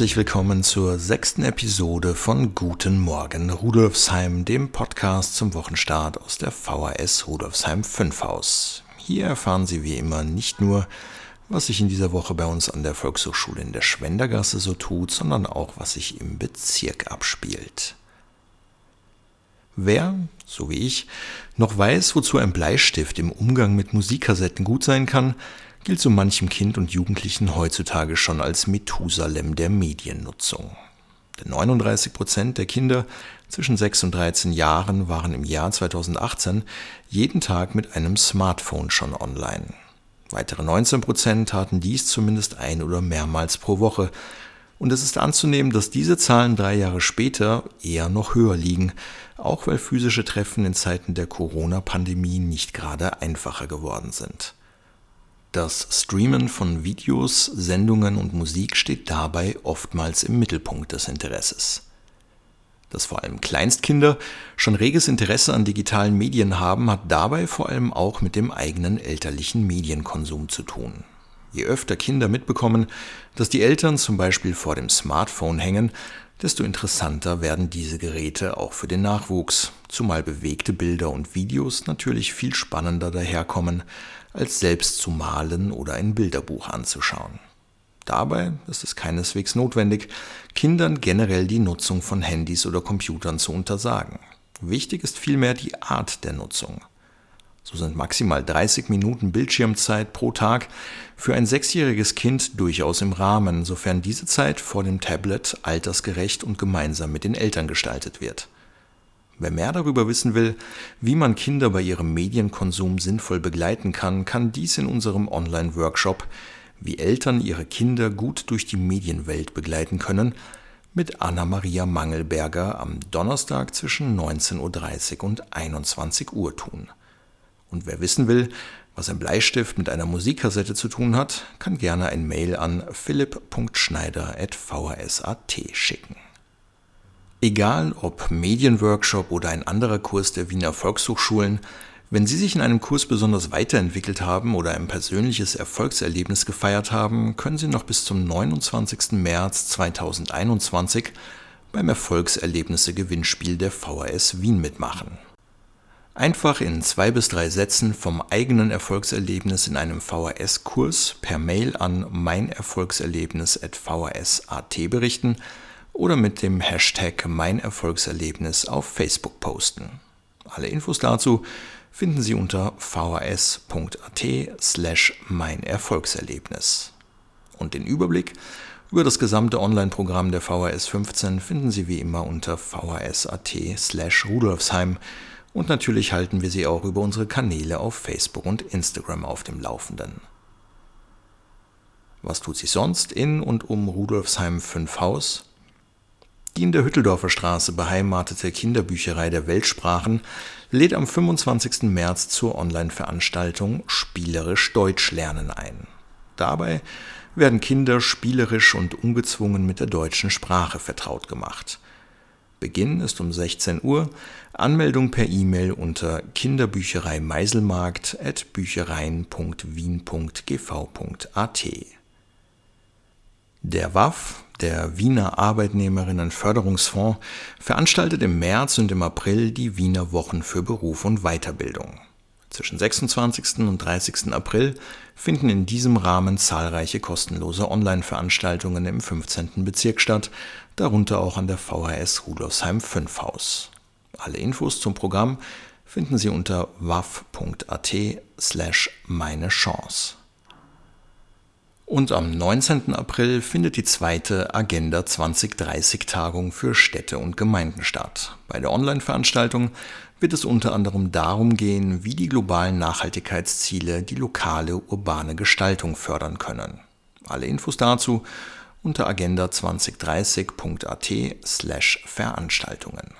Herzlich willkommen zur sechsten Episode von Guten Morgen Rudolfsheim, dem Podcast zum Wochenstart aus der VHS Rudolfsheim 5 Haus. Hier erfahren Sie wie immer nicht nur, was sich in dieser Woche bei uns an der Volkshochschule in der Schwendergasse so tut, sondern auch, was sich im Bezirk abspielt. Wer, so wie ich, noch weiß, wozu ein Bleistift im Umgang mit Musikkassetten gut sein kann, gilt so manchem Kind und Jugendlichen heutzutage schon als Methusalem der Mediennutzung. Denn 39 Prozent der Kinder zwischen 6 und 13 Jahren waren im Jahr 2018 jeden Tag mit einem Smartphone schon online. Weitere 19 Prozent taten dies zumindest ein oder mehrmals pro Woche. Und es ist anzunehmen, dass diese Zahlen drei Jahre später eher noch höher liegen, auch weil physische Treffen in Zeiten der Corona-Pandemie nicht gerade einfacher geworden sind. Das Streamen von Videos, Sendungen und Musik steht dabei oftmals im Mittelpunkt des Interesses. Dass vor allem Kleinstkinder schon reges Interesse an digitalen Medien haben, hat dabei vor allem auch mit dem eigenen elterlichen Medienkonsum zu tun. Je öfter Kinder mitbekommen, dass die Eltern zum Beispiel vor dem Smartphone hängen, desto interessanter werden diese Geräte auch für den Nachwuchs, zumal bewegte Bilder und Videos natürlich viel spannender daherkommen, als selbst zu malen oder ein Bilderbuch anzuschauen. Dabei ist es keineswegs notwendig, Kindern generell die Nutzung von Handys oder Computern zu untersagen. Wichtig ist vielmehr die Art der Nutzung. So sind maximal 30 Minuten Bildschirmzeit pro Tag für ein sechsjähriges Kind durchaus im Rahmen, sofern diese Zeit vor dem Tablet altersgerecht und gemeinsam mit den Eltern gestaltet wird. Wer mehr darüber wissen will, wie man Kinder bei ihrem Medienkonsum sinnvoll begleiten kann, kann dies in unserem Online-Workshop Wie Eltern ihre Kinder gut durch die Medienwelt begleiten können mit Anna-Maria Mangelberger am Donnerstag zwischen 19.30 Uhr und 21 Uhr tun. Und wer wissen will, was ein Bleistift mit einer Musikkassette zu tun hat, kann gerne ein Mail an philipp.schneider.vhs.at schicken. Egal ob Medienworkshop oder ein anderer Kurs der Wiener Volkshochschulen, wenn Sie sich in einem Kurs besonders weiterentwickelt haben oder ein persönliches Erfolgserlebnis gefeiert haben, können Sie noch bis zum 29. März 2021 beim Erfolgserlebnisse-Gewinnspiel der VHS Wien mitmachen. Einfach in zwei bis drei Sätzen vom eigenen Erfolgserlebnis in einem VHS-Kurs per Mail an meinerfolgserlebnis.vhs.at berichten – oder mit dem Hashtag Mein Erfolgserlebnis auf Facebook posten. Alle Infos dazu finden Sie unter vhs.at slash mein Erfolgserlebnis. Und den Überblick über das gesamte Online-Programm der VHS 15 finden Sie wie immer unter vhs.at slash rudolfsheim und natürlich halten wir Sie auch über unsere Kanäle auf Facebook und Instagram auf dem Laufenden. Was tut sich sonst in und um Rudolfsheim 5 Haus? Die in der Hütteldorfer Straße beheimatete Kinderbücherei der Weltsprachen lädt am 25. März zur Online-Veranstaltung Spielerisch Deutsch lernen ein. Dabei werden Kinder spielerisch und ungezwungen mit der deutschen Sprache vertraut gemacht. Beginn ist um 16 Uhr, Anmeldung per E-Mail unter Kinderbücherei at büchereien.wien.gv.at. Der WAF, der Wiener Arbeitnehmerinnenförderungsfonds veranstaltet im März und im April die Wiener Wochen für Beruf und Weiterbildung. Zwischen 26. und 30. April finden in diesem Rahmen zahlreiche kostenlose Online-Veranstaltungen im 15. Bezirk statt, darunter auch an der VHS Rudolfsheim 5 Haus. Alle Infos zum Programm finden Sie unter waf.at slash meine Chance. Und am 19. April findet die zweite Agenda 2030 Tagung für Städte und Gemeinden statt. Bei der Online-Veranstaltung wird es unter anderem darum gehen, wie die globalen Nachhaltigkeitsziele die lokale urbane Gestaltung fördern können. Alle Infos dazu unter agenda2030.at slash Veranstaltungen.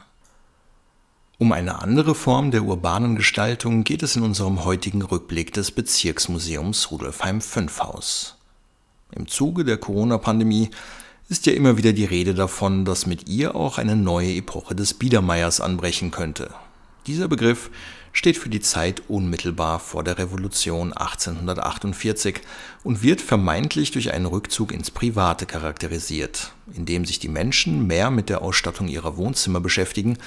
Um eine andere Form der urbanen Gestaltung geht es in unserem heutigen Rückblick des Bezirksmuseums Rudolfheim 5 Haus. Im Zuge der Corona-Pandemie ist ja immer wieder die Rede davon, dass mit ihr auch eine neue Epoche des Biedermeiers anbrechen könnte. Dieser Begriff steht für die Zeit unmittelbar vor der Revolution 1848 und wird vermeintlich durch einen Rückzug ins Private charakterisiert, indem sich die Menschen mehr mit der Ausstattung ihrer Wohnzimmer beschäftigen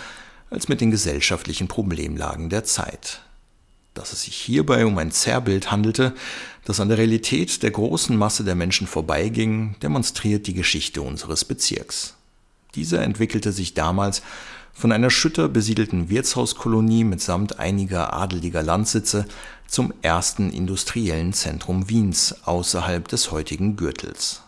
als mit den gesellschaftlichen Problemlagen der Zeit. Dass es sich hierbei um ein Zerrbild handelte, das an der Realität der großen Masse der Menschen vorbeiging, demonstriert die Geschichte unseres Bezirks. Dieser entwickelte sich damals von einer Schütter besiedelten Wirtshauskolonie mitsamt einiger adeliger Landsitze zum ersten industriellen Zentrum Wiens außerhalb des heutigen Gürtels.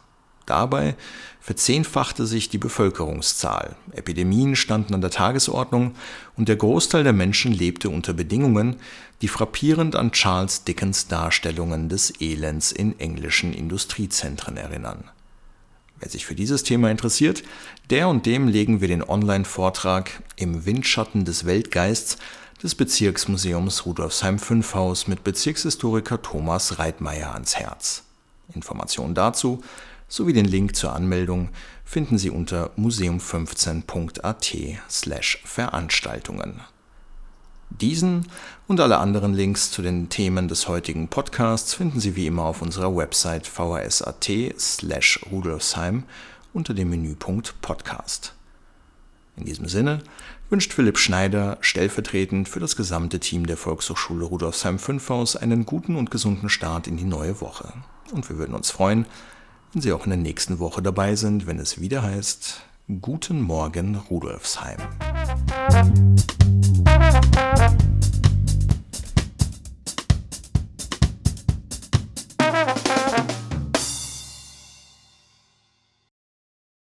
Dabei verzehnfachte sich die Bevölkerungszahl, Epidemien standen an der Tagesordnung und der Großteil der Menschen lebte unter Bedingungen, die frappierend an Charles Dickens Darstellungen des Elends in englischen Industriezentren erinnern. Wer sich für dieses Thema interessiert, der und dem legen wir den Online-Vortrag Im Windschatten des Weltgeists des Bezirksmuseums Rudolfsheim 5 Haus mit Bezirkshistoriker Thomas Reitmeier ans Herz. Informationen dazu sowie den Link zur Anmeldung finden Sie unter museum15.at/veranstaltungen. Diesen und alle anderen Links zu den Themen des heutigen Podcasts finden Sie wie immer auf unserer Website vhs.at/rudolfsheim unter dem Menüpunkt Podcast. In diesem Sinne wünscht Philipp Schneider stellvertretend für das gesamte Team der Volkshochschule Rudolfsheim 5 Haus einen guten und gesunden Start in die neue Woche. Und wir würden uns freuen, wenn Sie auch in der nächsten Woche dabei sind, wenn es wieder heißt, Guten Morgen Rudolfsheim.